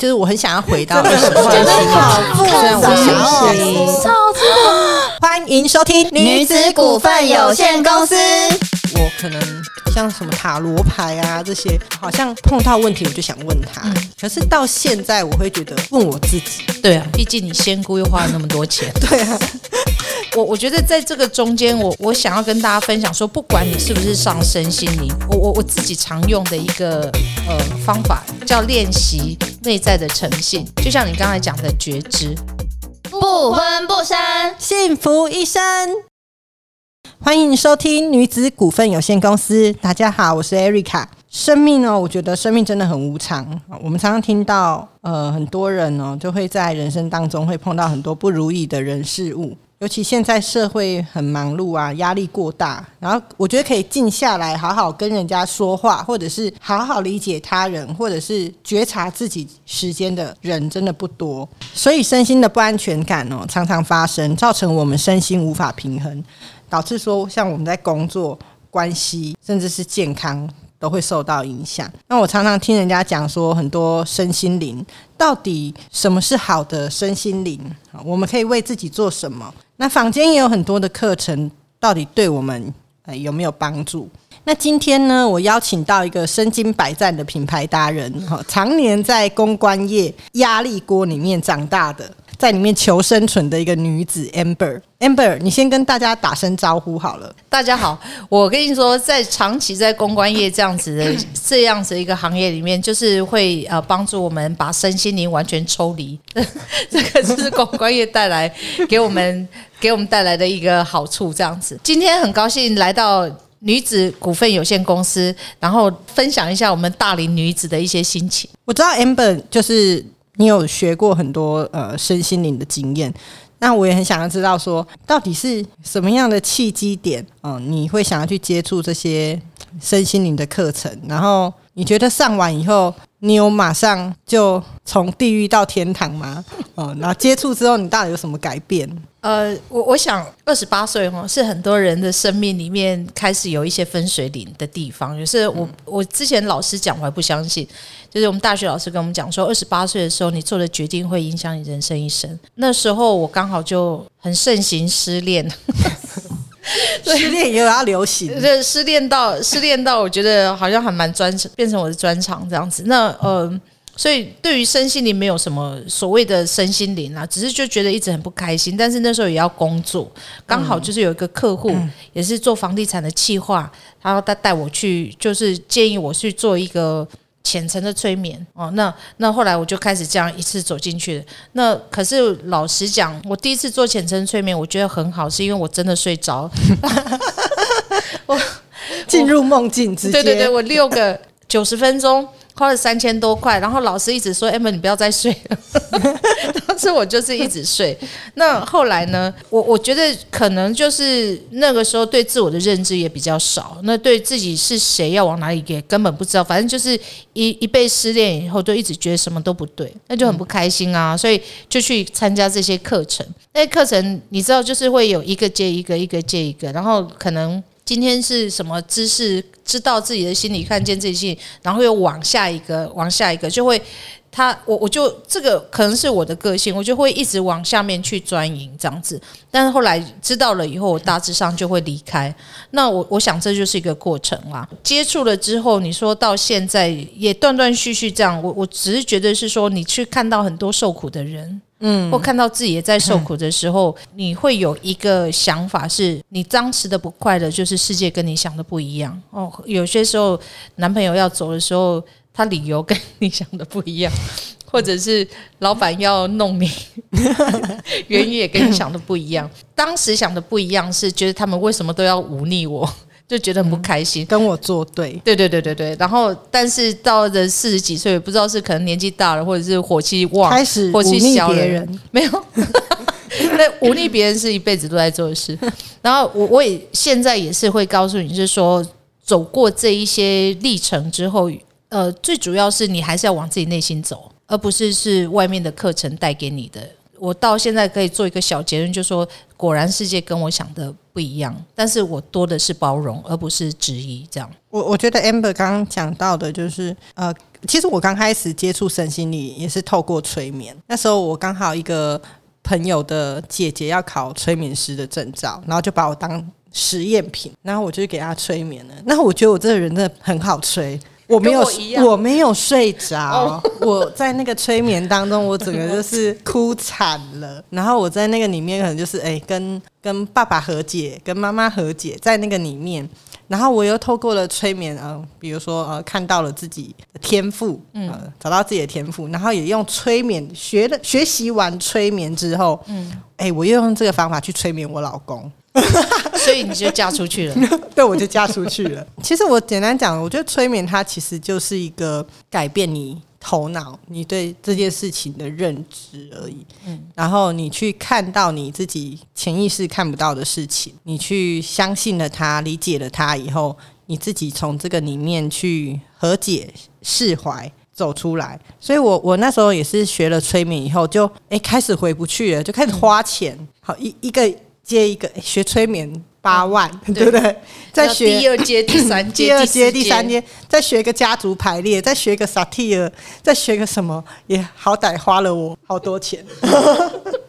就是我很想要回到二十岁的心情，虽然我相信。欢迎收听女子股份有限公司。我可能像什么塔罗牌啊这些，好像碰到问题我就想问他。可是到现在，我会觉得问我自己。对啊，毕竟你仙姑又花了那么多钱。对啊，我我觉得在这个中间，我我想要跟大家分享说，不管你是不是上身心灵，我我我自己常用的一个呃方法叫练习内在的诚信，就像你刚才讲的觉知。不婚不生，幸福一生。欢迎收听女子股份有限公司。大家好，我是 Erica。生命呢，我觉得生命真的很无常。我们常常听到，呃，很多人呢，就会在人生当中会碰到很多不如意的人事物。尤其现在社会很忙碌啊，压力过大，然后我觉得可以静下来，好好跟人家说话，或者是好好理解他人，或者是觉察自己时间的人，真的不多。所以身心的不安全感哦，常常发生，造成我们身心无法平衡，导致说像我们在工作、关系，甚至是健康。都会受到影响。那我常常听人家讲说，很多身心灵到底什么是好的身心灵？我们可以为自己做什么？那坊间也有很多的课程，到底对我们呃有没有帮助？那今天呢，我邀请到一个身经百战的品牌达人，哈，常年在公关业压力锅里面长大的。在里面求生存的一个女子 Amber，Amber，你先跟大家打声招呼好了。大家好，我跟你说，在长期在公关业这样子的这样子一个行业里面，就是会呃帮助我们把身心灵完全抽离，这个是公关业带来给我们 给我们带来的一个好处。这样子，今天很高兴来到女子股份有限公司，然后分享一下我们大龄女子的一些心情。我知道 Amber 就是。你有学过很多呃身心灵的经验，那我也很想要知道说，到底是什么样的契机点，嗯，你会想要去接触这些身心灵的课程，然后你觉得上完以后，你有马上就从地狱到天堂吗？哦，然后接触之后，你到底有什么改变？呃，我我想二十八岁哦，是很多人的生命里面开始有一些分水岭的地方。就是我我之前老师讲，我还不相信。就是我们大学老师跟我们讲说，二十八岁的时候，你做的决定会影响你人生一生。那时候我刚好就很盛行失恋，失恋也有要流行，对，失恋到失恋到，我觉得好像还蛮专变成我的专长这样子。那呃。所以，对于身心灵没有什么所谓的身心灵啊，只是就觉得一直很不开心。但是那时候也要工作，刚好就是有一个客户也是做房地产的企划，然后他带我去，就是建议我去做一个浅层的催眠哦。那那后来我就开始这样一次走进去了。那可是老实讲，我第一次做浅层催眠，我觉得很好，是因为我真的睡着，我进入梦境之对对对，我六个九十分钟。花了三千多块，然后老师一直说：“Emma，你不要再睡了。”当时我就是一直睡。那后来呢？我我觉得可能就是那个时候对自我的认知也比较少，那对自己是谁要往哪里也根本不知道。反正就是一一被失恋以后，就一直觉得什么都不对，那就很不开心啊。所以就去参加这些课程。那些课程你知道，就是会有一个接一个，一个接一个，然后可能。今天是什么知识？知道自己的心理，看见自己，然后又往下一个，往下一个，就会他我我就这个可能是我的个性，我就会一直往下面去钻营这样子。但是后来知道了以后，我大致上就会离开。那我我想这就是一个过程啦。接触了之后，你说到现在也断断续续这样，我我只是觉得是说，你去看到很多受苦的人。嗯，或看到自己也在受苦的时候，你会有一个想法，是你当时的不快乐，就是世界跟你想的不一样哦。有些时候，男朋友要走的时候，他理由跟你想的不一样，或者是老板要弄你，原因也跟你想的不一样。当时想的不一样，是觉得他们为什么都要忤逆我。就觉得很不开心，跟我作对，对对对对对。然后，但是到了四十几岁，不知道是可能年纪大了，或者是火气旺，开始忤逆别人，没有。那忤逆别人是一辈子都在做的事。然后，我我也现在也是会告诉你，是说走过这一些历程之后，呃，最主要是你还是要往自己内心走，而不是是外面的课程带给你的。我到现在可以做一个小结论，就是说果然世界跟我想的不一样，但是我多的是包容，而不是质疑。这样，我我觉得 Amber 刚刚讲到的，就是呃，其实我刚开始接触身心理也是透过催眠，那时候我刚好一个朋友的姐姐要考催眠师的证照，然后就把我当实验品，然后我就给她催眠了。那我觉得我这个人真的很好催。我没有，我没有睡着。我在那个催眠当中，我整个就是哭惨了。然后我在那个里面，可能就是哎，跟跟爸爸和解，跟妈妈和解，在那个里面。然后我又透过了催眠，呃，比如说呃，看到了自己的天赋，嗯，找到自己的天赋，然后也用催眠学了学习完催眠之后，嗯，哎，我又用这个方法去催眠我老公。所以你就嫁出去了，对，我就嫁出去了。其实我简单讲，我觉得催眠它其实就是一个改变你头脑、你对这件事情的认知而已。嗯，然后你去看到你自己潜意识看不到的事情，你去相信了它、理解了它以后，你自己从这个里面去和解、释怀、走出来。所以我我那时候也是学了催眠以后，就哎开始回不去了，就开始花钱。好一一个。接一个学催眠八万，对不对？再学第二阶、第三阶、第二阶、第三阶，再学个家族排列，再学个萨提尔，再学个什么，也好歹花了我好多钱。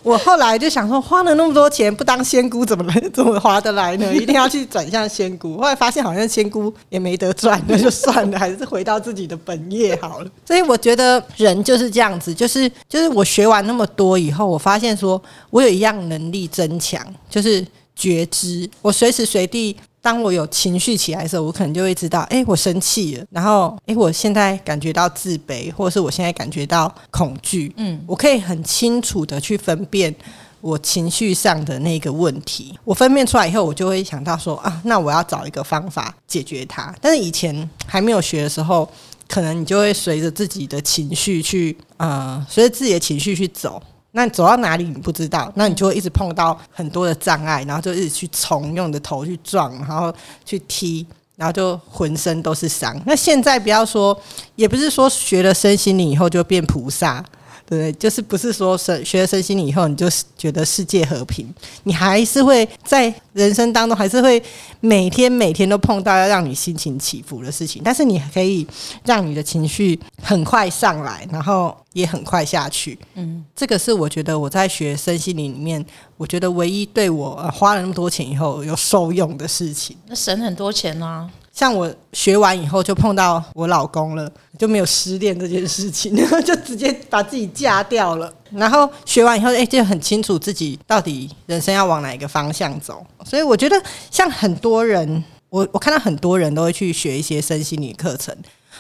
我后来就想说，花了那么多钱不当仙姑，怎么能怎么划得来呢？一定要去转向仙姑。后来发现好像仙姑也没得赚，那就算了，还是回到自己的本业好了。所以我觉得人就是这样子，就是就是我学完那么多以后，我发现说我有一样能力增强，就是觉知。我随时随地。当我有情绪起来的时候，我可能就会知道，哎，我生气了，然后，哎，我现在感觉到自卑，或者是我现在感觉到恐惧，嗯，我可以很清楚的去分辨我情绪上的那个问题。我分辨出来以后，我就会想到说，啊，那我要找一个方法解决它。但是以前还没有学的时候，可能你就会随着自己的情绪去，呃，随着自己的情绪去走。那走到哪里你不知道，那你就会一直碰到很多的障碍，然后就一直去冲，用你的头去撞，然后去踢，然后就浑身都是伤。那现在不要说，也不是说学了身心灵以后就变菩萨。对，就是不是说学学了身心灵以后，你就觉得世界和平，你还是会在人生当中，还是会每天每天都碰到要让你心情起伏的事情。但是你可以让你的情绪很快上来，然后也很快下去。嗯，这个是我觉得我在学身心灵里面，我觉得唯一对我花了那么多钱以后有受用的事情。那省很多钱啊。像我学完以后就碰到我老公了，就没有失恋这件事情，然 后就直接把自己嫁掉了。然后学完以后，哎，就很清楚自己到底人生要往哪一个方向走。所以我觉得，像很多人，我我看到很多人都会去学一些身心理课程。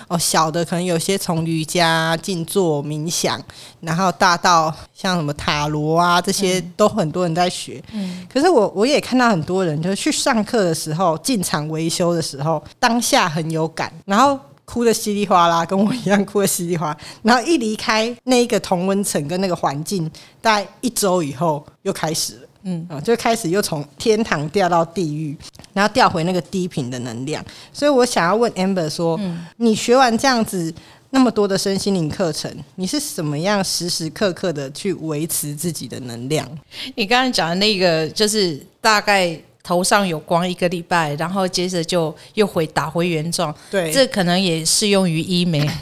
哦，小的可能有些从瑜伽、静坐、冥想，然后大到像什么塔罗啊，这些都很多人在学。嗯，可是我我也看到很多人，就是去上课的时候，进场维修的时候，当下很有感，然后哭的稀里哗啦，跟我一样哭的稀里哗，然后一离开那个同温层跟那个环境，大概一周以后又开始了。嗯啊，就开始又从天堂掉到地狱，然后掉回那个低频的能量。所以我想要问 Amber 说，你学完这样子那么多的身心灵课程，你是怎么样时时刻刻的去维持自己的能量？你刚才讲的那个，就是大概。头上有光一个礼拜，然后接着就又回打回原状。对，这可能也适用于医美。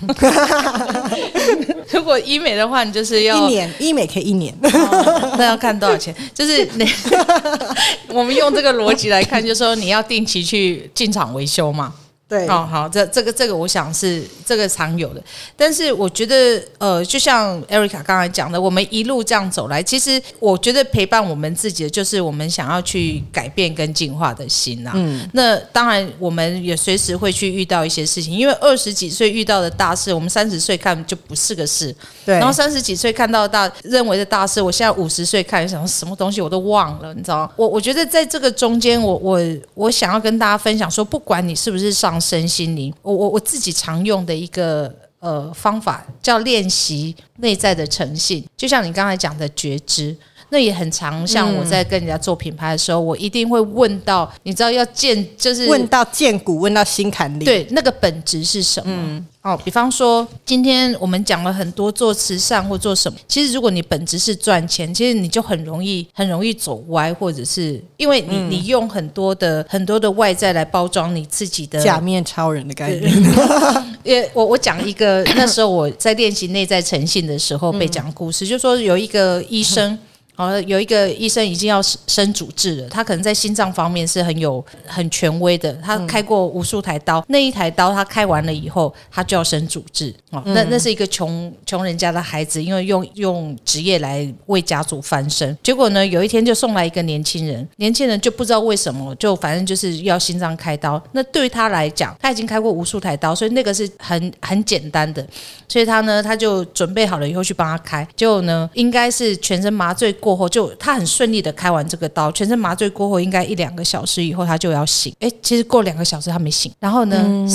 如果医美的话，你就是要一年，医美可以一年，那要看多少钱？就是那 我们用这个逻辑来看，就是说你要定期去进厂维修嘛。对，哦，好，这这个这个，我想是这个常有的，但是我觉得，呃，就像 Erica 刚才讲的，我们一路这样走来，其实我觉得陪伴我们自己的，就是我们想要去改变跟进化的心呐。嗯，那当然，我们也随时会去遇到一些事情，因为二十几岁遇到的大事，我们三十岁看就不是个事。对，然后三十几岁看到大认为的大事，我现在五十岁看，想什么东西我都忘了，你知道我我觉得在这个中间，我我我想要跟大家分享说，不管你是不是上。身心灵，我我我自己常用的一个呃方法叫练习内在的诚信，就像你刚才讲的觉知。那也很常，像我在跟人家做品牌的时候，我一定会问到，你知道要见就是问到见骨，问到心坎里。对那个本质是什么？哦，比方说，今天我们讲了很多做慈善或做什么，其实如果你本质是赚钱，其实你就很容易很容易走歪，或者是因为你你用很多的很多的外在来包装你自己的假面超人的概念。因为我我讲一个那时候我在练习内在诚信的时候被讲故事，就说有一个医生。哦，有一个医生已经要生主治了，他可能在心脏方面是很有很权威的，他开过无数台刀，那一台刀他开完了以后，他就要生主治。哦，那那是一个穷穷人家的孩子，因为用用职业来为家族翻身。结果呢，有一天就送来一个年轻人，年轻人就不知道为什么，就反正就是要心脏开刀。那对于他来讲，他已经开过无数台刀，所以那个是很很简单的。所以他呢，他就准备好了以后去帮他开。结果呢，应该是全身麻醉过。过后就他很顺利的开完这个刀，全身麻醉过后应该一两个小时以后他就要醒。哎，其实过两个小时他没醒，然后呢，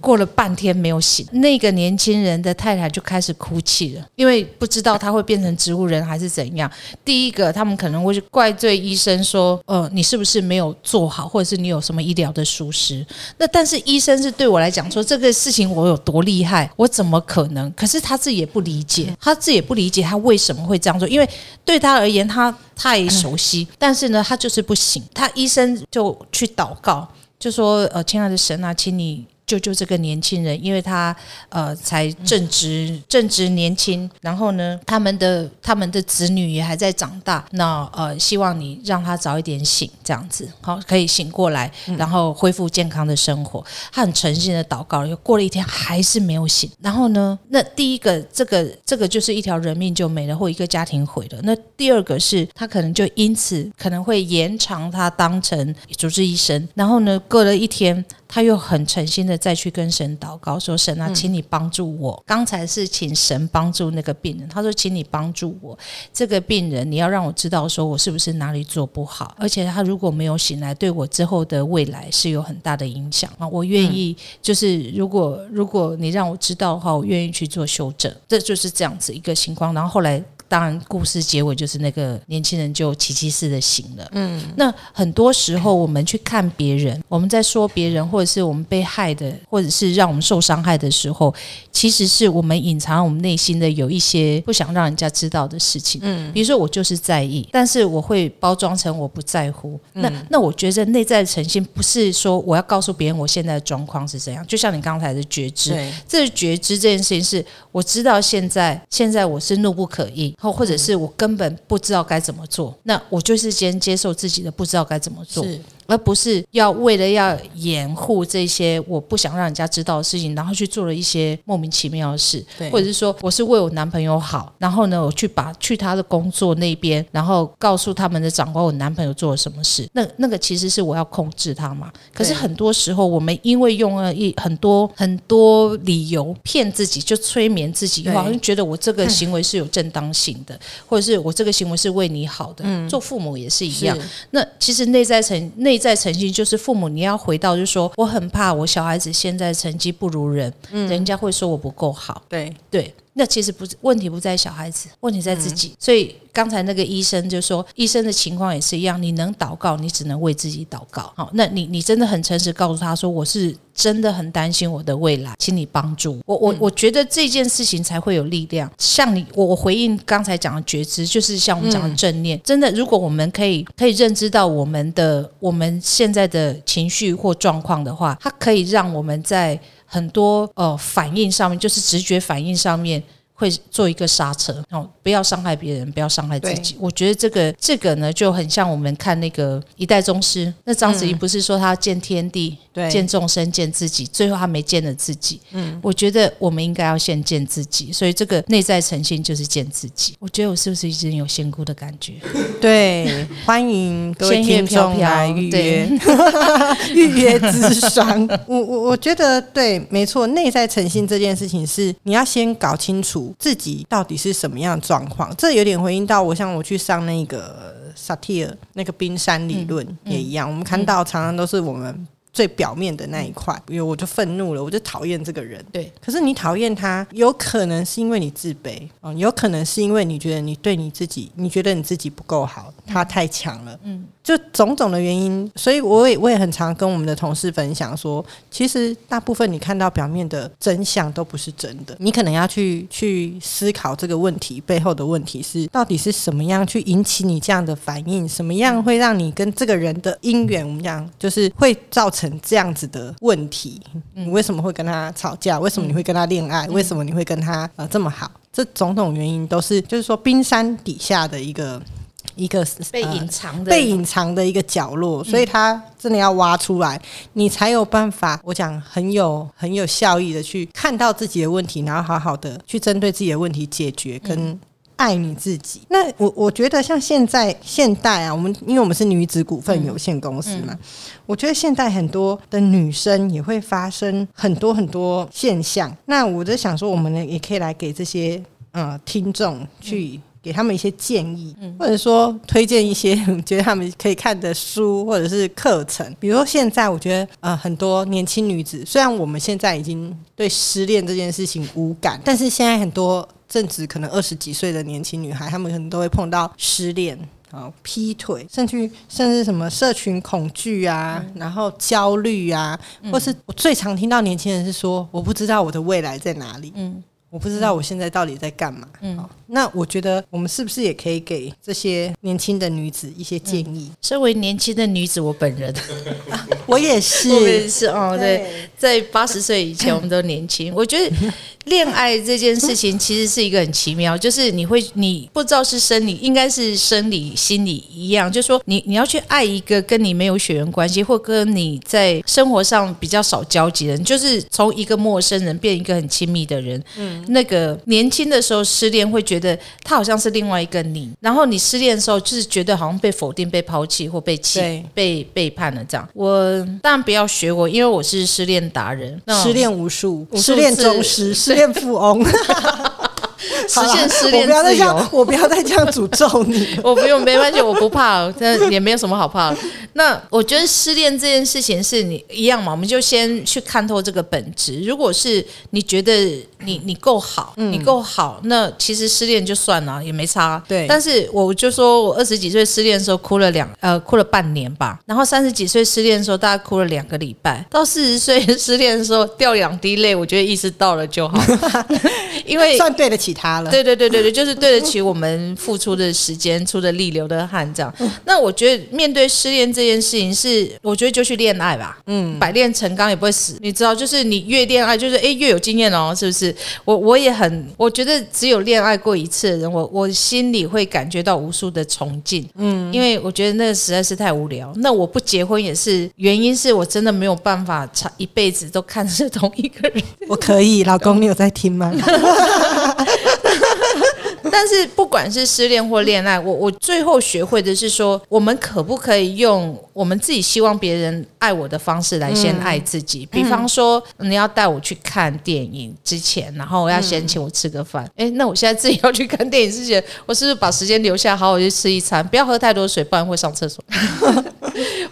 过了半天没有醒。那个年轻人的太太就开始哭泣了，因为不知道他会变成植物人还是怎样。第一个，他们可能会去怪罪医生说，呃，你是不是没有做好，或者是你有什么医疗的疏失？那但是医生是对我来讲说这个事情我有多厉害，我怎么可能？可是他自己也不理解，他自己也不理解他为什么会这样做，因为对他。而言，他太熟悉，但是呢，他就是不行。他医生就去祷告，就说：“呃，亲爱的神啊，请你。”救救这个年轻人，因为他呃才正值正值年轻，然后呢，他们的他们的子女也还在长大，那呃希望你让他早一点醒，这样子好可以醒过来，然后恢复健康的生活。他很诚心的祷告，又过了一天还是没有醒，然后呢，那第一个这个这个就是一条人命就没了，或一个家庭毁了。那第二个是他可能就因此可能会延长他当成主治医生，然后呢，过了一天。他又很诚心的再去跟神祷告，说：“神啊，请你帮助我。刚才是请神帮助那个病人，他说，请你帮助我这个病人，你要让我知道，说我是不是哪里做不好，而且他如果没有醒来，对我之后的未来是有很大的影响啊。我愿意，就是如果如果你让我知道的话，我愿意去做修正。这就是这样子一个情况。然后后来。”当然，故事结尾就是那个年轻人就奇迹似的醒了。嗯，那很多时候我们去看别人，我们在说别人，或者是我们被害的，或者是让我们受伤害的时候，其实是我们隐藏我们内心的有一些不想让人家知道的事情。嗯，比如说我就是在意，但是我会包装成我不在乎。那那我觉得内在的呈现不是说我要告诉别人我现在的状况是怎样，就像你刚才的觉知，这觉知这件事情是我知道现在现在我是怒不可遏。或或者是我根本不知道该怎么做，那我就是先接受自己的不知道该怎么做。而不是要为了要掩护这些我不想让人家知道的事情，然后去做了一些莫名其妙的事，或者是说我是为我男朋友好，然后呢我去把去他的工作那边，然后告诉他们的长官我男朋友做了什么事，那那个其实是我要控制他嘛。可是很多时候我们因为用了一很多很多理由骗自己，就催眠自己，好像觉得我这个行为是有正当性的，或者是我这个行为是为你好的。做父母也是一样，那其实内在层内。在成绩就是父母，你要回到，就是说，我很怕我小孩子现在成绩不如人，人家会说我不够好。对对。那其实不是问题，不在小孩子，问题在自己。所以刚才那个医生就说，医生的情况也是一样，你能祷告，你只能为自己祷告。好，那你你真的很诚实告诉他说，我是真的很担心我的未来，请你帮助我。我我觉得这件事情才会有力量。像你，我我回应刚才讲的觉知，就是像我们讲的正念。真的，如果我们可以可以认知到我们的我们现在的情绪或状况的话，它可以让我们在。很多呃反应上面，就是直觉反应上面会做一个刹车，哦，不要伤害别人，不要伤害自己。我觉得这个这个呢，就很像我们看那个一代宗师，那章子怡不是说他见天地。见众生，见自己，最后他没见了自己。嗯，我觉得我们应该要先见自己，所以这个内在诚信就是见自己。我觉得我是不是已经有仙姑的感觉？对，欢迎各位听众来预约 预约智商。我我我觉得对，没错，内在诚信这件事情是你要先搞清楚自己到底是什么样的状况。这有点回应到我，像我去上那个萨提尔那个冰山理论也一样，我们看到常常都是我们。最表面的那一块，因为我就愤怒了，我就讨厌这个人。对，可是你讨厌他，有可能是因为你自卑嗯，有可能是因为你觉得你对你自己，你觉得你自己不够好，他太强了，嗯，就种种的原因。所以我也我也很常跟我们的同事分享说，其实大部分你看到表面的真相都不是真的，你可能要去去思考这个问题背后的问题是到底是什么样去引起你这样的反应，什么样会让你跟这个人的姻缘，我们讲就是会造成这样子的问题。你为什么会跟他吵架？为什么你会跟他恋爱？为什么你会跟他呃这么好？这种种原因都是就是说冰山底下的一个一个被呃隐藏的，被隐藏的一个角落，所以他真的要挖出来，你才有办法。我讲很有很有效益的去看到自己的问题，然后好好的去针对自己的问题解决跟。爱你自己。那我我觉得像现在现代啊，我们因为我们是女子股份有限公司嘛，我觉得现在很多的女生也会发生很多很多现象。那我就想说，我们呢也可以来给这些呃听众去。给他们一些建议，或者说推荐一些 觉得他们可以看的书或者是课程。比如说现在，我觉得呃很多年轻女子，虽然我们现在已经对失恋这件事情无感，但是现在很多正值可能二十几岁的年轻女孩，她们可能都会碰到失恋。啊，劈腿，甚至甚至什么社群恐惧啊，然后焦虑啊，或是我最常听到年轻人是说，我不知道我的未来在哪里。嗯。我不知道我现在到底在干嘛。嗯，那我觉得我们是不是也可以给这些年轻的女子一些建议？身为年轻的女子，我本人，我也是，我也是哦。对，在八十岁以前，我们都年轻。我觉得恋爱这件事情其实是一个很奇妙，就是你会，你不知道是生理，应该是生理、心理一样，就是说你你要去爱一个跟你没有血缘关系，或跟你在生活上比较少交集的人，就是从一个陌生人变一个很亲密的人。嗯。那个年轻的时候失恋，会觉得他好像是另外一个你，然后你失恋的时候，就是觉得好像被否定、被抛弃或被弃、被背叛了这样。我当然不要学我，因为我是失恋达人，失恋无数，失恋宗师，失恋富翁。实现失恋自由，我不要再这样诅咒你。我不用，没关系，我不怕，但也没有什么好怕。那我觉得失恋这件事情是你一样嘛，我们就先去看透这个本质。如果是你觉得你你够好，你够好，那其实失恋就算了，也没差。对。但是我就说我二十几岁失恋的时候哭了两呃哭了半年吧，然后三十几岁失恋的时候大概哭了两个礼拜，到四十岁失恋的时候掉两滴泪，我觉得意识到了就好，因为算对得起他了。对对对对对，就是对得起我们付出的时间、出的力、流的汗，这样。那我觉得面对失恋这件事情，是我觉得就去恋爱吧。嗯，百炼成钢也不会死，你知道，就是你越恋爱，就是哎越有经验哦，是不是？我我也很，我觉得只有恋爱过一次的人，我我心里会感觉到无数的崇敬。嗯，因为我觉得那个实在是太无聊。那我不结婚也是原因，是我真的没有办法长一辈子都看着同一个人。我可以，老公，你有在听吗？但是不管是失恋或恋爱，我我最后学会的是说，我们可不可以用我们自己希望别人爱我的方式来先爱自己？比方说，你要带我去看电影之前，然后我要先请我吃个饭。哎，那我现在自己要去看电影之前，我是不是把时间留下，好好去吃一餐？不要喝太多水，不然会上厕所。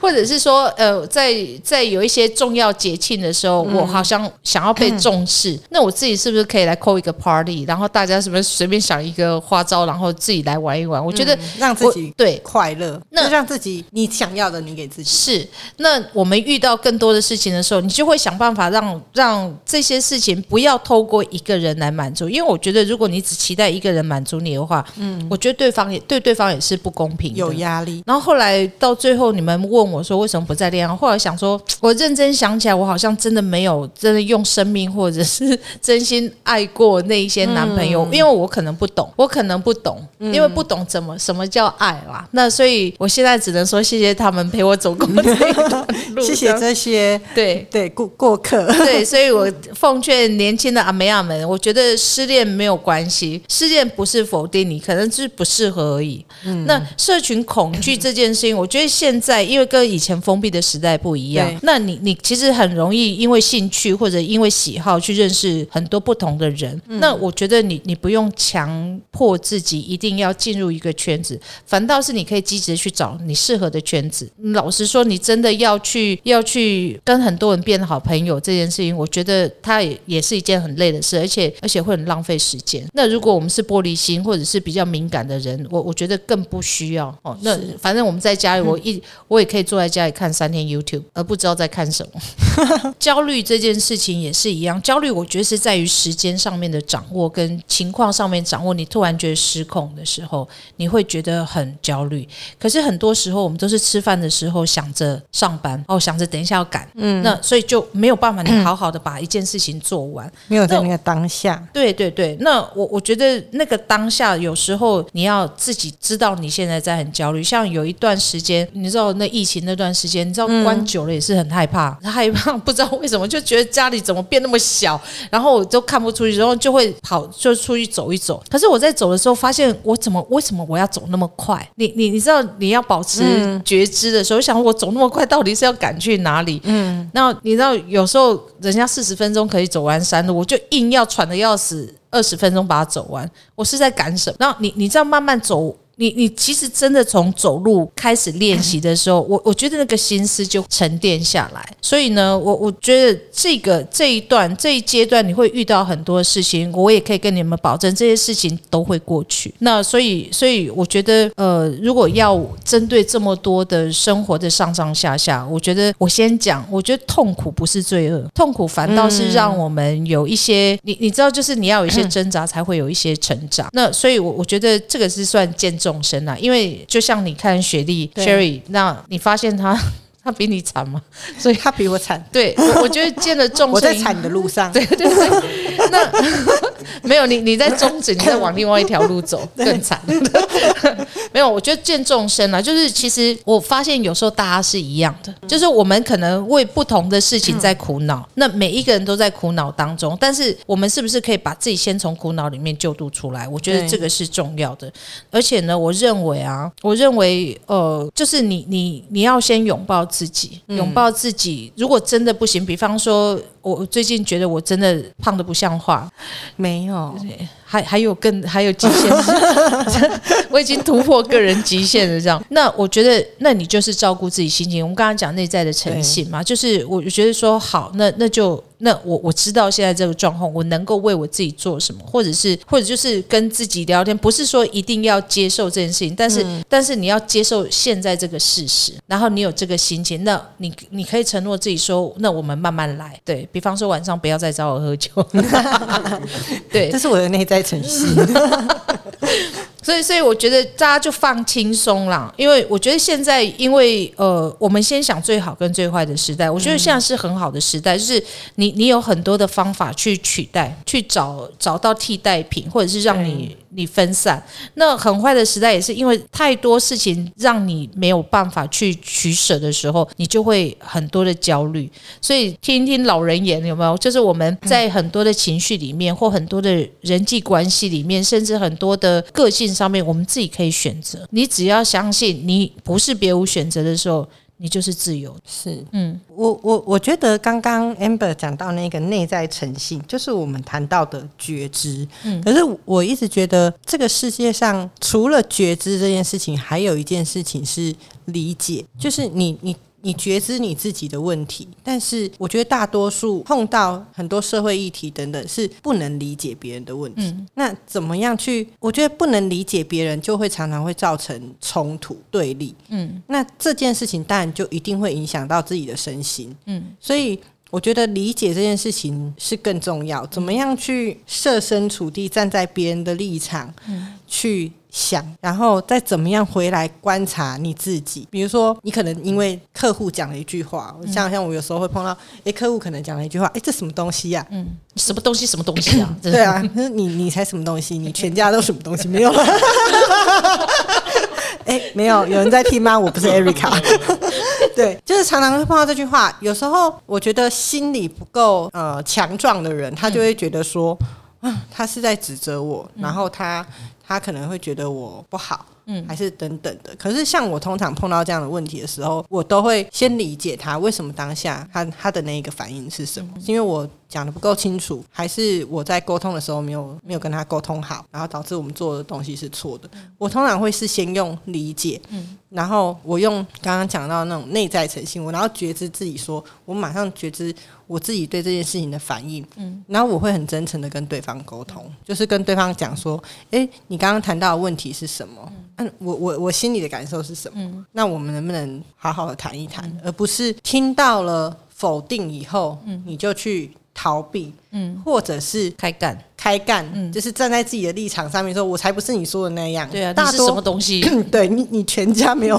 或者是说，呃，在在有一些重要节庆的时候，我好像想要被重视，那我自己是不是可以来扣一个 party，然后大家是不是随便想一个花招，然后自己来玩一玩？我觉得让自己对快乐，那让自己你想要的，你给自己是。那我们遇到更多的事情的时候，你就会想办法让让这些事情不要透过一个人来满足，因为我觉得如果你只期待一个人满足你的话，嗯，我觉得对方也对对方也是不公平，有压力。然后后来到最后，你们问我说为什么不再恋爱？后来想说，我认真想起来，我好像真的没有真的用生命或者是 真心爱过那一些男朋友，因为我可能不懂，我可能不懂，因为不懂怎么什么叫爱啦。那所以我现在只能说谢谢他们陪我走过这段路，谢谢这些对对过过客。对，所以我奉劝年轻的阿梅亚们，我觉得失恋没有关系，失恋不是否定你，可能是不适合而已。嗯那社群恐惧这件事情，我觉得现在因为跟跟以前封闭的时代不一样。那你你其实很容易因为兴趣或者因为喜好去认识很多不同的人。嗯那我觉得你你不用强迫自己一定要进入一个圈子，反倒是你可以积极的去找你适合的圈子。老实说，你真的要去要去跟很多人变好朋友这件事情，我觉得它也也是一件很累的事，而且而且会很浪费时间。那如果我们是玻璃心或者是比较敏感的人，我我觉得更不需要哦。那反正我们在家里，我一、我也可以坐在家里看三天 YouTube，而不知道在看什么。焦虑这件事情也是一样，焦虑我觉得是在于时间上面的掌握跟情况上面掌握。你突然觉得失控的时候，你会觉得很焦虑。可是很多时候我们都是吃饭的时候想着上班，哦，想着等一下要赶，嗯，那所以就没有办法你好好的把一件事情做完。没有在那个当下，对对对，那我我觉得那个当下有时候你要自己知道你现在在很焦虑。像有一段时间，你知道那疫情那段时间，你知道关久了也是很害怕，害怕不知道为什么就觉得家里怎么变那么小，然后我都看不出去，然后就会跑就出去走一走。可是我在走的时候发现，我怎么为什么我要走那么快？你你你知道你要保持觉知的时候，想我走那么快到底是要赶去哪里？嗯，那你知道有时候人家四十分钟可以走完山路，我就硬要喘的要死。二十分钟把它走完，我是在赶什么？然后你你这样慢慢走，你你其实真的从走路开始练习的时候，我我觉得那个心思就沉淀下来。所以呢，我我觉得这个这一段这一阶段你会遇到很多事情，我也可以跟你们保证，这些事情都会过去。那所以所以我觉得，呃，如果要针对这么多的生活的上上下下，我觉得我先讲，我觉得痛苦不是罪恶，痛苦反倒是让我们有一些，你你知道，就是你要有一些挣扎，才会有一些成长。那所以我，我觉得这个是算见众生啊，因为就像你看雪莉对。Sherry，那你发现她 他比你惨吗？所以他比我惨，对，我我觉得见了众生，我在惨的路上，对对对，那没有你，你在终止，你在往另外一条路走，更惨。没有，我觉得见众生啊，就是其实我发现有时候大家是一样的，就是我们可能为不同的事情在苦恼，那每一个人都在苦恼当中，但是我们是不是可以把自己先从苦恼里面救度出来？我觉得这个是重要的。而且呢，我认为啊，我认为呃，就是你你你要先拥抱自己，拥抱自己。如果真的不行，比方说，我我最近觉得我真的胖的不像话，没没有。还还有更还有极限，我已经突破个人极限了。这样，那我觉得，那你就是照顾自己心情。我们刚刚讲内在的诚信嘛，就是我觉得说好，那那就那我我知道现在这个状况，我能够为我自己做什么，或者是或者就是跟自己聊天，不是说一定要接受这件事情，但是、但是你要接受现在这个事实，然后你有这个心情，那你你可以承诺自己说，那我们慢慢来。对比方说晚上不要再找我喝酒，对这，是我的内在 所以，所以我觉得大家就放轻松啦，因为我觉得现在，因为呃，我们先想最好跟最坏的时代，我觉得现在是很好的时代，就是你你有很多的方法去取代，去找找到替代品，或者是让你你分散。那很坏的时代也是因为太多事情让你没有办法去取舍的时候，你就会很多的焦虑。所以听一听老人言有没有？就是我们在很多的情绪里面，或很多的人际关系里面，甚至很多的个性上面，我们自己可以选择。你只要相信你不是别无选择的时候，你就是自由。是，嗯，我我我觉得刚刚 Amber 讲到那个内在诚信，就是我们谈到的觉知。嗯，可是我一直觉得这个世界上除了觉知这件事情，还有一件事情是理解，就是你你。你觉知你自己的问题，但是我觉得大多数碰到很多社会议题等等，是不能理解别人的问题。那怎么样去？我觉得不能理解别人，就会常常会造成冲突对立。嗯，那这件事情当然就一定会影响到自己的身心。嗯，所以我觉得理解这件事情是更重要。怎么样去设身处地站在别人的立场，嗯去想，然后再怎么样回来观察你自己。比如说，你可能因为客户讲了一句话，像像我有时候会碰到，哎，客户可能讲了一句话，哎，这什么东西呀、嗯什么东西什么东西啊？对啊，你你才什么东西？你全家都什么东西？没有。哎、没有，有人在听吗？我不是 Erica。对，就是常常会碰到这句话。有时候我觉得心理不够呃强壮的人，他就会觉得说，啊，他是在指责我，然后他他可能会觉得我不好。嗯，还是等等的。可是像我通常碰到这样的问题的时候，我都会先理解他为什么当下他他的那一个反应是什么，因为我。讲的不够清楚，还是我在沟通的时候没有没有跟他沟通好，然后导致我们做的东西是错的。我通常会是先用理解，嗯，然后我用刚刚讲到那种内在诚信，我然后觉知自己，说我马上觉知我自己对这件事情的反应，嗯，然后我会很真诚的跟对方沟通，就是跟对方讲说，哎，你刚刚谈到的问题是什么？嗯，我我我心里的感受是什么？那我们能不能好好的谈一谈，而不是听到了否定以后，嗯，你就去。逃避，嗯，或者是开干，开干，嗯，就是站在自己的立场上面说，我才不是你说的那样，对啊，大是什么东西？对你，你全家没有，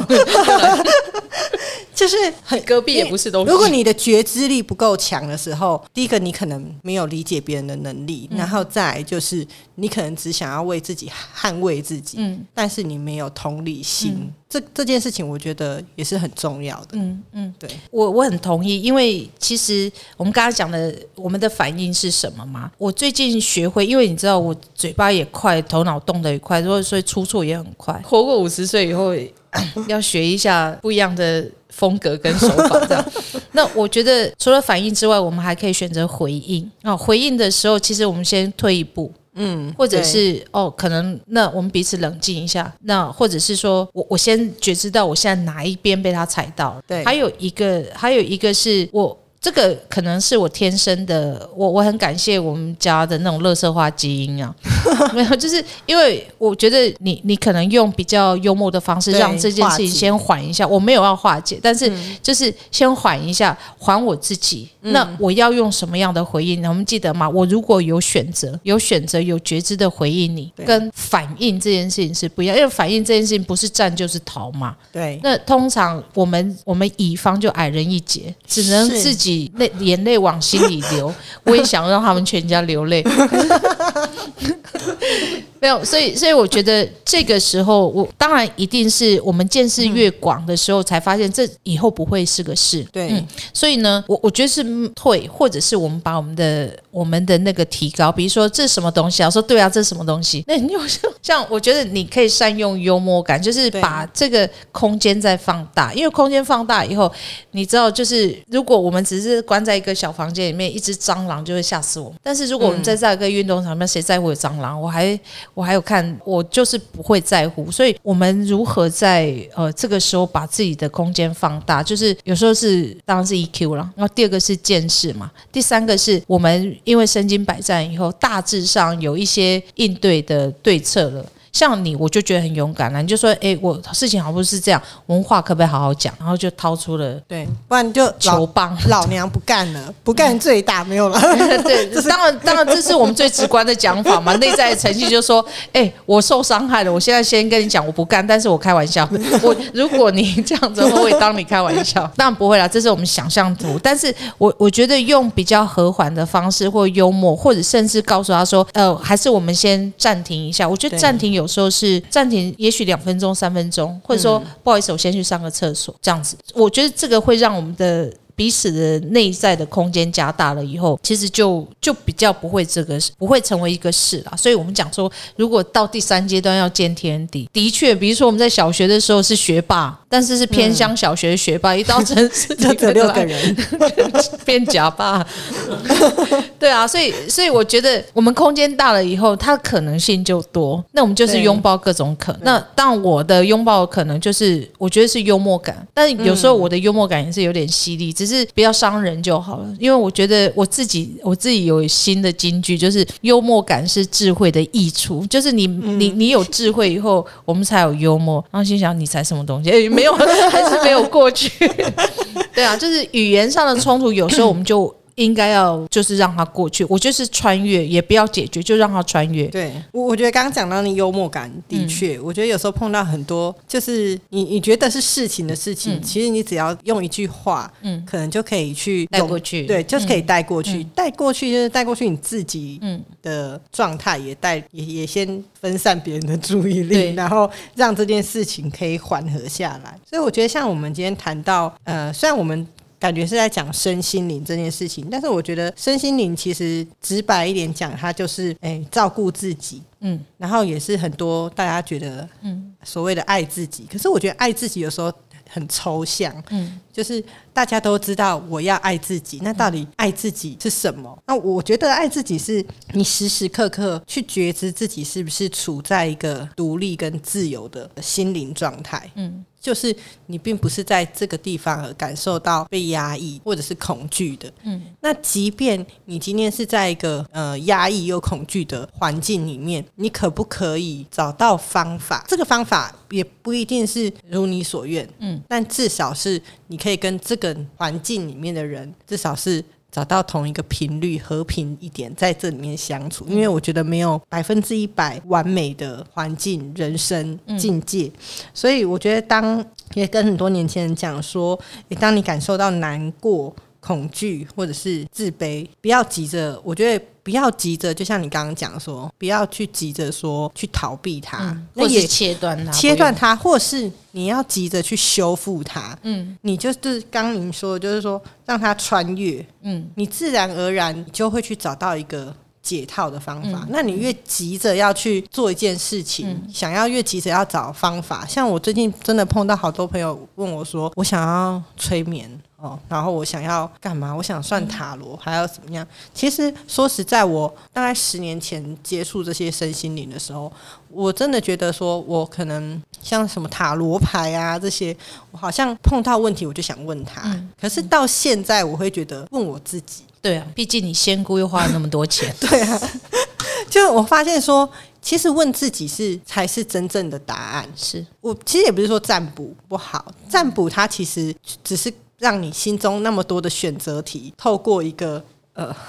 就是很隔壁也不是东西。如果你的觉知力不够强的时候，第一个你可能没有理解别人的能力，然后再就是你可能只想要为自己捍卫自己，嗯，但是你没有同理心。这这件事情，我觉得也是很重要的。嗯嗯，对我我很同意，因为其实我们刚刚讲的，我们的反应是什么嘛？我最近学会，因为你知道，我嘴巴也快，头脑动得也快，所以所以出错也很快。活过五十岁以后，要学一下不一样的风格跟手法。这样，那我觉得除了反应之外，我们还可以选择回应。啊，回应的时候，其实我们先退一步。嗯，或者是哦，可能那我们彼此冷静一下，那或者是说我我先觉知到我现在哪一边被他踩到，对，还有一个还有一个是我。这个可能是我天生的，我我很感谢我们家的那种乐色化基因啊，没有，就是因为我觉得你你可能用比较幽默的方式让这件事情先缓一下，我没有要化解，但是就是先缓一下，还我自己。那我要用什么样的回应？我们记得吗？我如果有选择，有选择，有觉知的回应你，跟反应这件事情是不一样，因为反应这件事情不是战就是逃嘛。对。那通常我们我们乙方就矮人一截，只能自己。泪眼泪往心里流，我也想让他们全家流泪。没有，所以所以我觉得这个时候，我当然一定是我们见识越广的时候，才发现这以后不会是个事。对，所以呢，我我觉得是退，或者是我们把我们的我们的那个提高，比如说这是什么东西啊？说对啊，这是什么东西？那你有像像我觉得你可以善用幽默感，就是把这个空间再放大，因为空间放大以后，你知道，就是如果我们只是关在一个小房间里面，一只蟑螂就会吓死我们。但是如果我们在这个运动场面，谁在乎有蟑螂？我还。我还有看，我就是不会在乎，所以我们如何在呃这个时候把自己的空间放大，就是有时候是当然是 EQ 了，然后第二个是见识嘛，第三个是我们因为身经百战以后，大致上有一些应对的对策了。像你，我就觉得很勇敢了。你就说，哎，我事情好不是这样，文化可不可以好好讲？然后就掏出了，对，不然就球棒，老娘不干了，不干最大没有了。对，当然，当然，这是我们最直观的讲法嘛。内在的程序就说，哎，我受伤害了，我现在先跟你讲，我不干，但是我开玩笑。我如果你这样子，我会当你开玩笑。当然不会啦，这是我们想象图。但是我我觉得用比较和缓的方式，或幽默，或者甚至告诉他说，呃，还是我们先暂停一下。我觉得暂停有。时候是暂停，也许两分钟、三分钟，或者说不好意思，我先去上个厕所，这样子。我觉得这个会让我们的。彼此的内在的空间加大了以后，其实就就比较不会这个不会成为一个事了。所以我们讲说，如果到第三阶段要见天敌，的确，比如说我们在小学的时候是学霸，但是是偏乡小学的学霸，一到城市就只六个人 变假霸。对啊，所以所以我觉得我们空间大了以后，它可能性就多。那我们就是拥抱各种可能。那但我的拥抱可能就是我觉得是幽默感，但有时候我的幽默感也是有点犀利，只是不要伤人就好了，因为我觉得我自己我自己有新的金句，就是幽默感是智慧的益处，就是你你你有智慧以后，我们才有幽默。然后心想你才什么东西？哎，没有，还是没有过去。对啊，就是语言上的冲突，有时候我们就。应该要就是让他过去，我就是穿越，也不要解决，就让他穿越。对，我我觉得刚刚讲到那幽默感，的确，我觉得有时候碰到很多，就是你你觉得是事情的事情，其实你只要用一句话，嗯，可能就可以去带过去，对，就是可以带过去，带过去就是带过去你自己的状态，也带也也先分散别人的注意力，然后让这件事情可以缓和下来。所以我觉得像我们今天谈到，呃，虽然我们。感觉是在讲身心灵这件事情，但是我觉得身心灵其实直白一点讲，它就是诶照顾自己，嗯，然后也是很多大家觉得嗯。所谓的爱自己，可是我觉得爱自己有时候很抽象，嗯，就是大家都知道我要爱自己，那到底爱自己是什么？那我觉得爱自己是你时时刻刻去觉知自己是不是处在一个独立跟自由的心灵状态，嗯。就是你并不是在这个地方而感受到被压抑或者是恐惧的，嗯，那即便你今天是在一个呃压抑又恐惧的环境里面，你可不可以找到方法？这个方法也不一定是如你所愿，嗯，但至少是你可以跟这个环境里面的人，至少是。找到同一个频率，和平一点，在这里面相处。因为我觉得没有百分之一百完美的环境、人生境界，所以我觉得当也跟很多年轻人讲说，当你感受到难过。恐惧或者是自卑，不要急着。我觉得不要急着，就像你刚刚讲说，不要去急着说去逃避它，或是切断它，切断它，或是你要急着去修复它。嗯，你就是刚您说，的，就是说让它穿越。嗯，你自然而然就会去找到一个解套的方法。那你越急着要去做一件事情，想要越急着要找方法。像我最近真的碰到好多朋友问我说，我想要催眠。哦，然后我想要干嘛？我想算塔罗，还要怎么样？其实说实在，我大概十年前接触这些身心灵的时候，我真的觉得说，我可能像什么塔罗牌啊这些，我好像碰到问题我就想问他。可是到现在，我会觉得问我自己。对啊，毕竟你仙姑又花了那么多钱。对啊，就我发现说，其实问自己是才是真正的答案。是我其实也不是说占卜不好，占卜它其实只是。让你心中那么多的选择题，透过一个。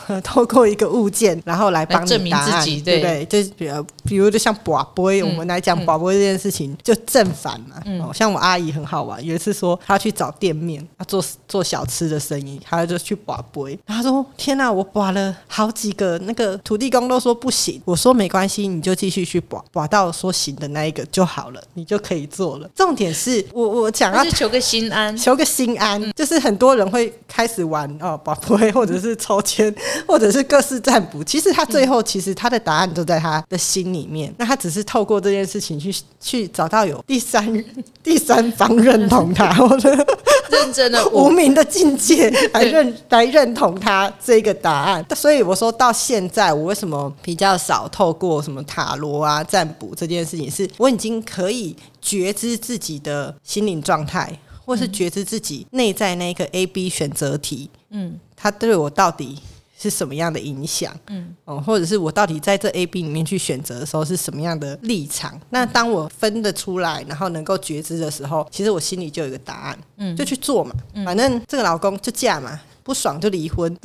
呃，透过一个物件，然后来帮证明自己，对不对？就是比如，比如就像宝贝，我们来讲宝贝这件事情，就正反嘛。哦，像我阿姨很好玩，有一次说她去找店面，她做做小吃的生意，她就去宝贝。她说：“天哪，我拔了好几个，那个土地公都说不行。”我说：“没关系，你就继续去拔，拔到说行的那一个就好了，你就可以做了。”重点是我我讲要求个心安，求个心安，就是很多人会开始玩哦宝贝，或者是抽签。或者是各式占卜，其实他最后其实他的答案都在他的心里面。那他只是透过这件事情去去找到有第三第三方认同他，或者 认真的 无名的境界来认来认同他这个答案。所以我说到现在，我为什么比较少透过什么塔罗啊占卜这件事情，是我已经可以觉知自己的心灵状态，或是觉知自己内在那个 A B 选择题。嗯，他对我到底。是什么样的影响？嗯，哦，或者是我到底在这 A、B 里面去选择的时候是什么样的立场？那当我分得出来，然后能够觉知的时候，其实我心里就有一个答案，嗯，就去做嘛，反正这个老公就嫁嘛。不爽就离婚，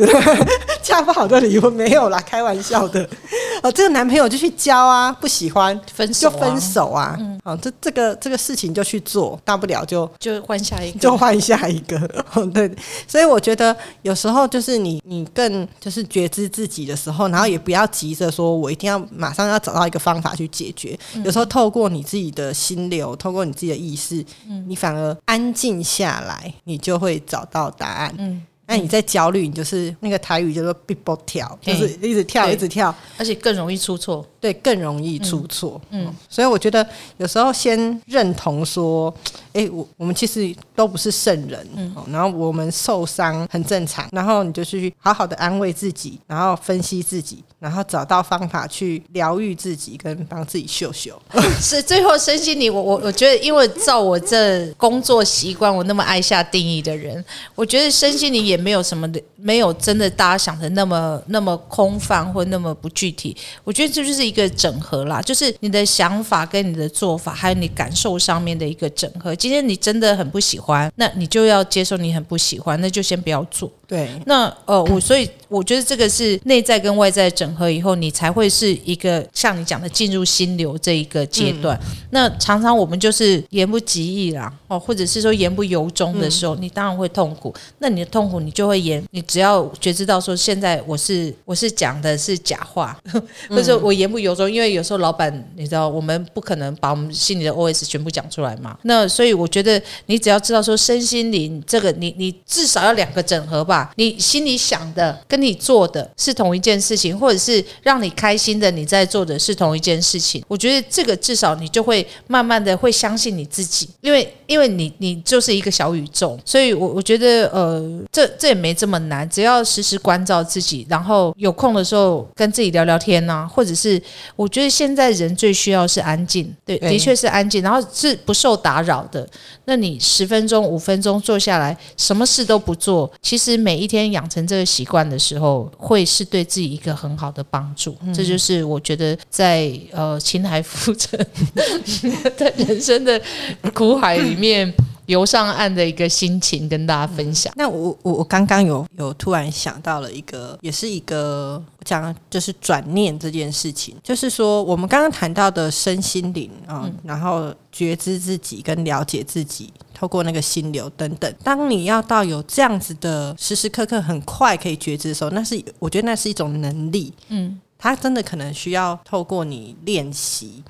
嫁不好就离婚，没有啦，开玩笑的。哦，这个男朋友就去交啊，不喜欢分手就分手啊。嗯哦，这这个这个事情就去做，大不了就就换下一个，就换下一个。对，所以我觉得有时候就是你你更就是觉知自己的时候，然后也不要急着说我一定要马上要找到一个方法去解决。有时候透过你自己的心流，透过你自己的意识，你反而安静下来，你就会找到答案。嗯。那你在焦虑，你就是那个台语叫做 “big b o 跳”，就是一直跳，一直跳，而且更容易出错。对，更容易出错。嗯，所以我觉得有时候先认同说，哎，我我们其实都不是圣人。嗯，然后我们受伤很正常，然后你就去好好的安慰自己，然后分析自己，然后找到方法去疗愈自己，跟帮自己秀秀。是最后身心灵，我我我觉得，因为照我这工作习惯，我那么爱下定义的人，我觉得身心灵也没有什么的，没有真的大家想的那么那么空泛或那么不具体。我觉得这就是一。一个整合啦，就是你的想法跟你的做法，还有你感受上面的一个整合。今天你真的很不喜欢，那你就要接受你很不喜欢，那就先不要做。对，那呃，我所以我觉得这个是内在跟外在整合以后，你才会是一个像你讲的进入心流这一个阶段。那常常我们就是言不及义啦，哦，或者是说言不由衷的时候，你当然会痛苦。那你的痛苦，你就会言，你只要觉知到说，现在我是我是讲的是假话，或者我言不由衷，因为有时候老板你知道，我们不可能把我们心里的 O S 全部讲出来嘛。那所以我觉得，你只要知道说身心灵这个，你你至少要两个整合吧。你心里想的跟你做的是同一件事情，或者是让你开心的你在做的是同一件事情，我觉得这个至少你就会慢慢的会相信你自己，因为因为你你就是一个小宇宙，所以我我觉得呃，这这也没这么难，只要时时关照自己，然后有空的时候跟自己聊聊天呐、或者是我觉得现在人最需要是安静，对，对的确是安静，然后是不受打扰的。那你十分钟、五分钟坐下来，什么事都不做，其实每一天养成这个习惯的时候，会是对自己一个很好的帮助。这就是我觉得在呃秦海浮沉在人生的苦海里面游上岸的一个心情，跟大家分享。那我我我刚刚有有突然想到了一个，也是一个我讲就是转念这件事情，就是说我们刚刚谈到的身心灵啊、然后觉知自己跟了解自己。透过那个心流等等，当你要到有这样子的时时刻刻很快可以觉知的时候，那是我觉得那是一种能力，嗯，它真的可能需要透过你练习，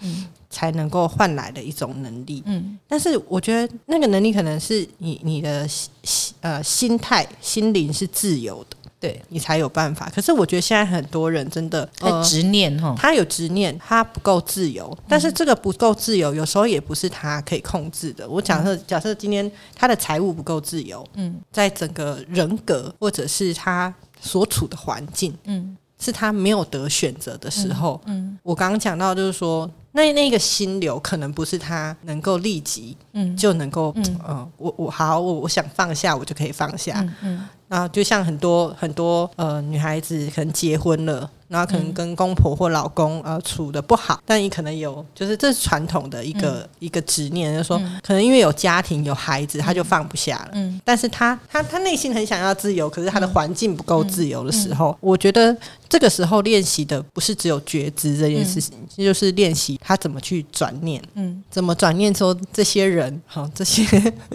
才能够换来的一种能力，嗯，但是我觉得那个能力可能是你你的心呃心态心灵是自由的，对，你才有办法。可是我觉得现在很多人真的在执念哈，他有执念，他不够自由，但是这个不够自由，有时候也不是他可以控制的。我假设，假设今天他的财务不够自由，嗯，在整个人格或者是他所处的环境，嗯，是他没有得选择的时候，嗯，我刚刚讲到就是说，那那个心流可能不是他能够立即，嗯，就能够，嗯、呃，我我好，我我想放下，我就可以放下，嗯然后就像很多很多呃女孩子可能结婚了，然后可能跟公婆或老公呃处的不好，但你可能有就是这是传统的一个、一个执念，就是说、可能因为有家庭有孩子，他就放不下了。嗯，但是他他他内心很想要自由，可是他的环境不够自由的时候，我觉得这个时候练习的不是只有觉知这件事情，就是练习他怎么去转念，嗯，怎么转念说这些人，好这些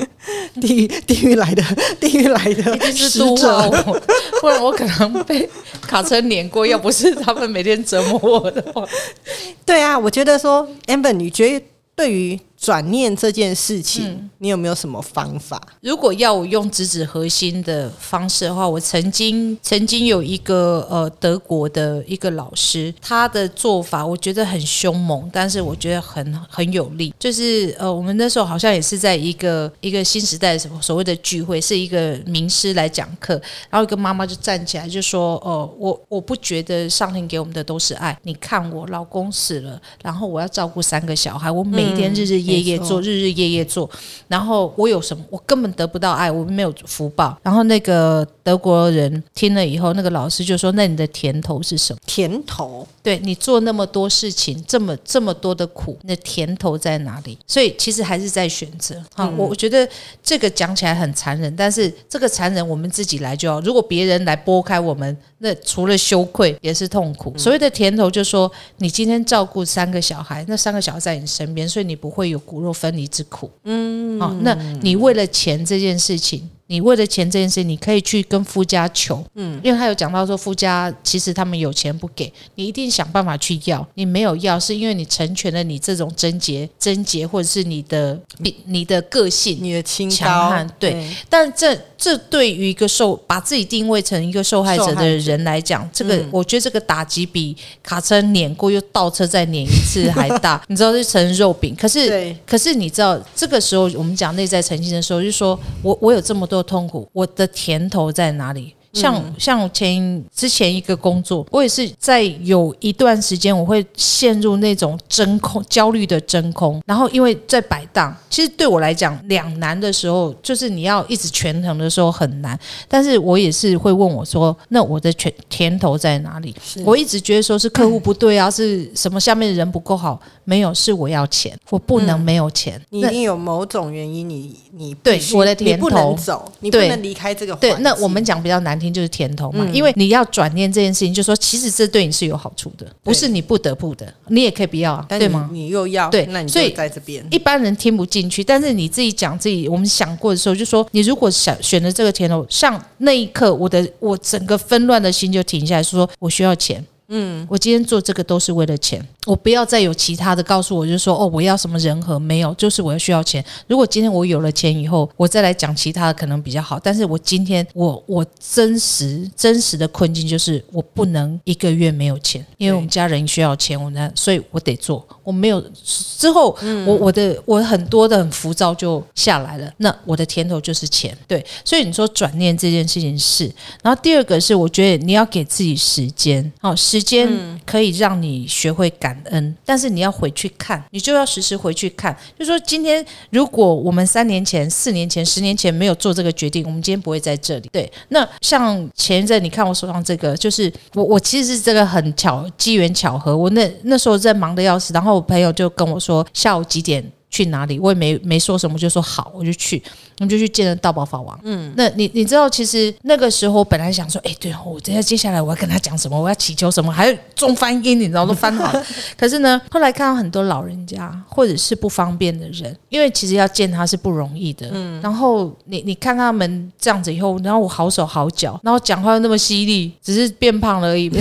地狱地狱来的地狱来的一定是使都者话我，不然我可能被卡车碾过。要不是他们每天折磨我的话，对啊，我觉得说，amber，你觉得对于转念这件事情，嗯你有没有什么方法？如果要我用直指核心的方式的话，我曾经曾经有一个呃德国的一个老师，他的做法我觉得很凶猛，但是我觉得很很有力。就是呃，我们那时候好像也是在一个一个新时代什么所谓的聚会，是一个名师来讲课，然后一个妈妈就站起来就说：“哦、我我不觉得上天给我们的都是爱。你看我老公死了，然后我要照顾三个小孩，我每一天日日夜夜夜做，日日夜夜做，然后我有什么？我根本得不到爱，我没有福报。然后那个德国人听了以后，那个老师就说：“那你的甜头是什么？甜头，对你做那么多事情，这么这么多的苦，你的甜头在哪里？”所以其实还是在选择。啊，我我觉得这个讲起来很残忍，但是这个残忍我们自己来就好。如果别人来拨开我们，那除了羞愧也是痛苦。所谓的甜头，就说你今天照顾三个小孩，那三个小孩在你身边，所以你不会有骨肉分离之苦。嗯，好、那你为了钱这件事情。你为了钱这件事，你可以去跟夫家求，嗯，因为他有讲到说夫家其实他们有钱不给，你一定想办法去要，你没有要是因为你成全了你这种贞洁、贞洁或者是你的你你的个性，你的清强高悍，对。但这这对于一个受把自己定位成一个受害者的人来讲，这个、我觉得这个打击比卡车碾过又倒车再碾一次还大，你知道是成肉饼。可是可是你知道这个时候我们讲内在澄清的时候，就说我我有这么多痛苦，我的甜头在哪里？像像前之前一个工作，我也是在有一段时间，我会陷入那种真空焦虑的真空，然后因为在摆荡，其实对我来讲两难的时候，就是你要一直权衡的时候很难，但是我也是会问我说，那我的甜甜头在哪里？我一直觉得说是客户不对啊，是什么下面的人不够好，没有，是我要钱，我不能没有钱。你一那定有某种原因，你你对我的甜你不能头走，你不能离开这个环对，那我们讲比较难听就是甜头嘛，嗯因为你要转念这件事情，就说其实这对你是有好处的，不是你不得不的，你也可以不要啊，对吗？你又要，对那你所以就在这边。一般人听不进去，但是你自己讲自己，我们想过的时候，就说你如果想选择这个甜头，像那一刻，我的我整个纷乱的心就停下来，说我需要钱。嗯，我今天做这个都是为了钱，我不要再有其他的告诉我，就是说哦，我要什么人和没有，就是我要需要钱。如果今天我有了钱以后，我再来讲其他的可能比较好。但是我今天我我真实真实的困境就是我不能一个月没有钱，因为我们家人需要钱，我呢，所以我得做。我没有之后，我我的我很多的很浮躁就下来了。那我的甜头就是钱，对。所以你说转念这件事情是，然后第二个是我觉得你要给自己时间，好，时间可以让你学会感恩，但是你要回去看，你就要时时回去看。就说今天如果我们三年前、四年前、十年前没有做这个决定，我们今天不会在这里。对，那像前一阵你看我手上这个，就是我我其实是这个很巧机缘巧合，我那那时候在忙的要死，然后我朋友就跟我说下午几点。去哪里？我也没没说什么，就说好，我就去，我们就去见了道宝法王。嗯，那你你知道，其实那个时候本来想说，哎，对我等下接下来我要跟他讲什么，我要祈求什么，还有中翻音，你知道都翻好。可是呢，后来看到很多老人家或者是不方便的人，因为其实要见他是不容易的。嗯，然后你你看他们这样子以后，然后我好手好脚，然后讲话又那么犀利，只是变胖了而已。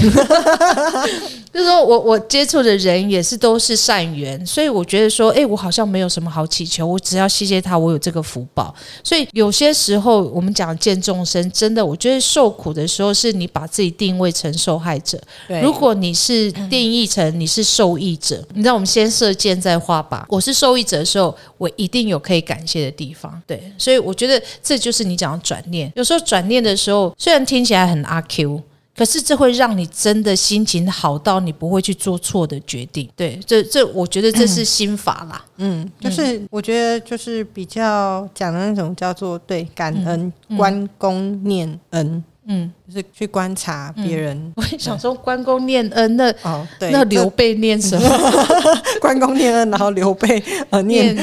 就是说我我接触的人也是都是善缘，所以我觉得说，哎，我好像没有什么好祈求，我只要谢谢他，我有这个福报。所以有些时候我们讲见众生，真的，我觉得受苦的时候是你把自己定位成受害者。如果你是定义成你是受益者，你知道我们先射箭再画靶。我是受益者的时候，我一定有可以感谢的地方。对，所以我觉得这就是你讲的转念。有时候转念的时候，虽然听起来很阿 Q。可是这会让你真的心情好到你不会去做错的决定，对，这这我觉得这是心法啦，嗯，就是我觉得就是比较讲的那种叫做对感恩关公念恩。嗯，就是去观察别人。我想说，关公念恩，那哦，对，那刘备念什么？关公念恩，然后刘备呃念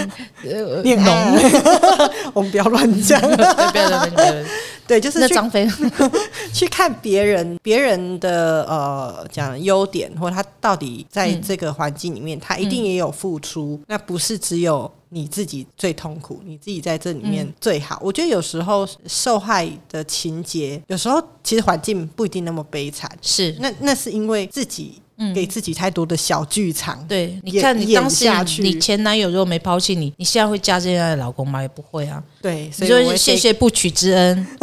呃念农。我们不要乱讲，不要不要不要。对，就是那张飞 去看别人别人的呃讲优点，或他到底在这个环境里面，他一定也有付出，那不是只有。你自己最痛苦，你自己在这里面最好。我觉得有时候受害的情节，有时候其实环境不一定那么悲惨。是，那那是因为自己给自己太多的小剧场。对，你看你当时你前男友如果没抛弃你，你现在会嫁这样的老公吗？也不会啊。对，所以谢谢不娶之恩。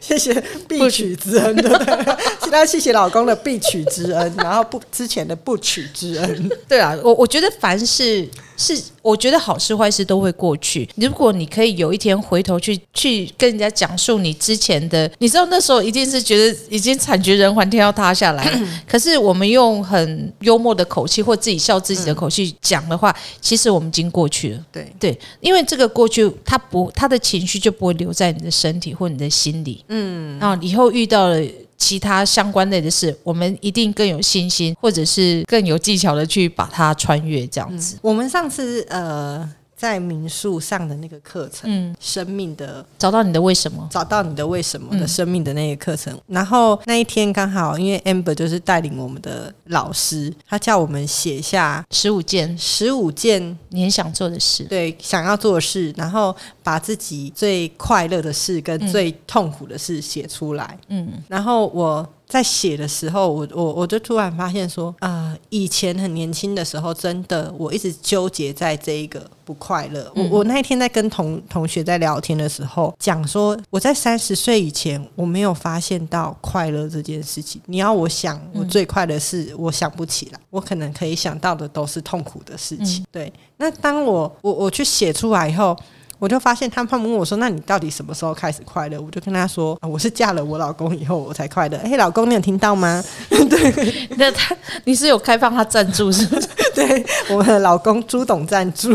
谢谢必娶之恩，对不对？现在谢谢老公的必娶之恩，然后不之前的不娶之恩。对啊，我我觉得凡事是，我觉得好事坏事都会过去。如果你可以有一天回头去去跟人家讲述你之前的，你知道那时候一定是觉得已经惨绝人寰，天要塌下来。可是我们用很幽默的口气或自己笑自己的口气讲的话，其实我们已经过去了。对对，因为这个过去，他不他的情绪就不会留在你的身体或你的心里。嗯，然后以后遇到了其他相关类的事，我们一定更有信心，或者是更有技巧的去把它穿越。这样子，我们上次呃。在民宿上的那个课程，嗯，生命的找到你的为什么，找到你的为什么的生命的那个课程。然后那一天刚好，因为 Amber 就是带领我们的老师，他叫我们写下十五件十五件你很想做的事，对，想要做的事，然后把自己最快乐的事跟最痛苦的事写出来。嗯，然后我。在写的时候，我我我就突然发现说，啊，以前很年轻的时候，真的我一直纠结在这一个不快乐。我我那一天在跟同同学在聊天的时候，讲说我在三十岁以前，我没有发现到快乐这件事情。你要我想我最快的事，我想不起来，我可能可以想到的都是痛苦的事情。对，那当我我我去写出来以后。我就发现他们问我说：“那你到底什么时候开始快乐？”我就跟他说：“我是嫁了我老公以后我才快乐。”哎，老公，你有听到吗？对，那他你是有开放他赞助是不是？对，我们的老公朱董赞助。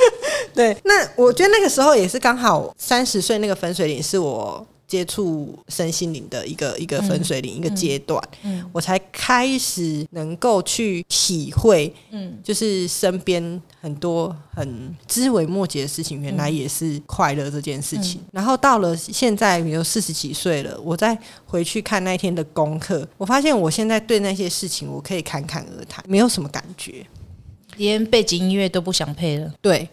对，那我觉得那个时候也是刚好三十岁那个分水岭是我。接触身心灵的一个一个分水岭一个阶段，嗯，我才开始能够去体会，嗯，就是身边很多很枝微末节的事情，原来也是快乐这件事情。然后到了现在，比如四十几岁了，我再回去看那一天的功课，我发现我现在对那些事情，我可以侃侃而谈，没有什么感觉。连背景音乐都不想配了，对，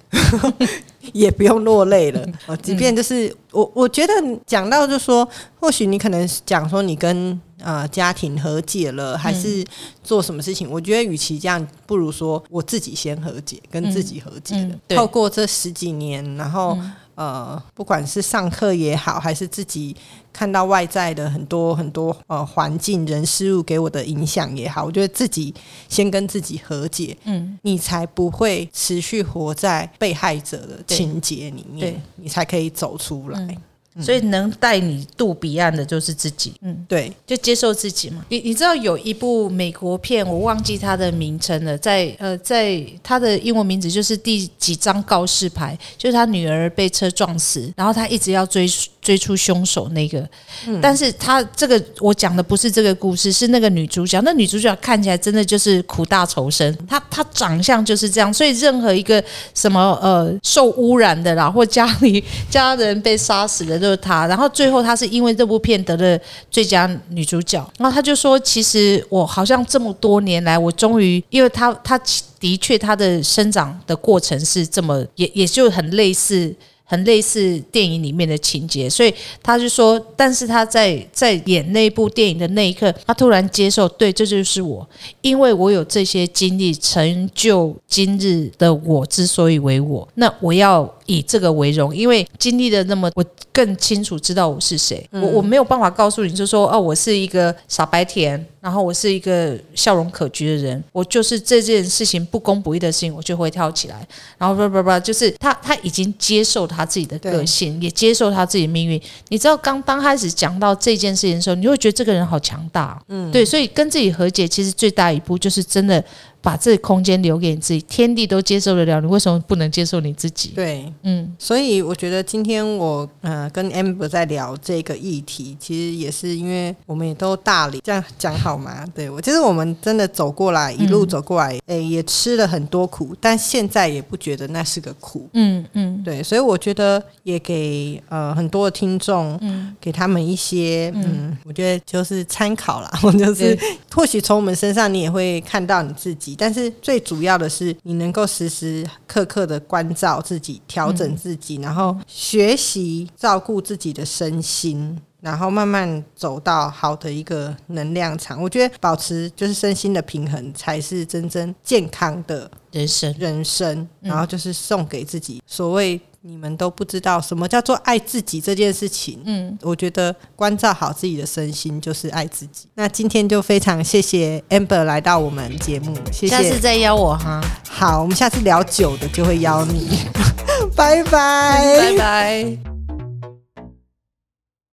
也不用落泪了。即便就是我，我觉得讲到就说，或许你可能讲说你跟呃家庭和解了，还是做什么事情？我觉得与其这样，不如说我自己先和解，跟自己和解了。透过这十几年，然后、呃，不管是上课也好，还是自己看到外在的很多很多呃环境、人、事物给我的影响也好，我觉得自己先跟自己和解，嗯，你才不会持续活在被害者的情节里面，你才可以走出来。嗯所以能带你渡彼岸的就是自己，嗯，对，就接受自己嘛。你你知道有一部美国片，我忘记它的名称了，在呃，在它的英文名字就是第几张告示牌，就是他女儿被车撞死，然后他一直要追追出凶手那个，但是他这个我讲的不是这个故事，是那个女主角。那女主角看起来真的就是苦大仇深，她她长相就是这样，所以任何一个什么呃受污染的啦，或家里 家人被杀死的都是她。然后最后她是因为这部片得了最佳女主角，然后她就说，其实我好像这么多年来，我终于，因为她她的确她的生长的过程是这么，也也就很类似。很类似电影里面的情节，所以他就说，但是他在在演那部电影的那一刻，他突然接受，对，这就是我，因为我有这些经历，成就今日的我之所以为我，那我要以这个为荣，因为经历了那么，我更清楚知道我是谁，我我没有办法告诉你，就说哦，我是一个傻白甜，然后我是一个笑容可掬的人，我就是这件事情不公不义的事情，我就会跳起来，然后不不不，就是他他已经接受他自己的个性，也接受他自己的命运。你知道，刚刚开始讲到这件事情的时候，你会觉得这个人好强大，嗯，对，所以跟自己和解，其实最大一步就是真的把这个空间留给你自己，天地都接受得了，你为什么不能接受你自己？对，嗯，所以我觉得今天我呃跟 Amber 在聊这个议题，其实也是因为我们也都大理，这样讲好吗？对我，其实我们真的走过来，一路走过来，诶、也吃了很多苦，但现在也不觉得那是个苦。嗯嗯。对，所以我觉得也给呃很多的听众，嗯。给他们一些嗯。我觉得就是参考啦，我就是或许从我们身上你也会看到你自己，但是最主要的是你能够时时刻刻的关照自己，调整自己，然后学习照顾自己的身心。然后慢慢走到好的一个能量场，我觉得保持就是身心的平衡，才是真正健康的人生，人生，然后就是送给自己。所谓你们都不知道什么叫做爱自己这件事情，嗯，我觉得关照好自己的身心就是爱自己。那今天就非常谢谢 Amber 来到我们节目，谢谢。下次再邀我哈，好，我们下次聊酒的就会邀你，拜 拜拜拜。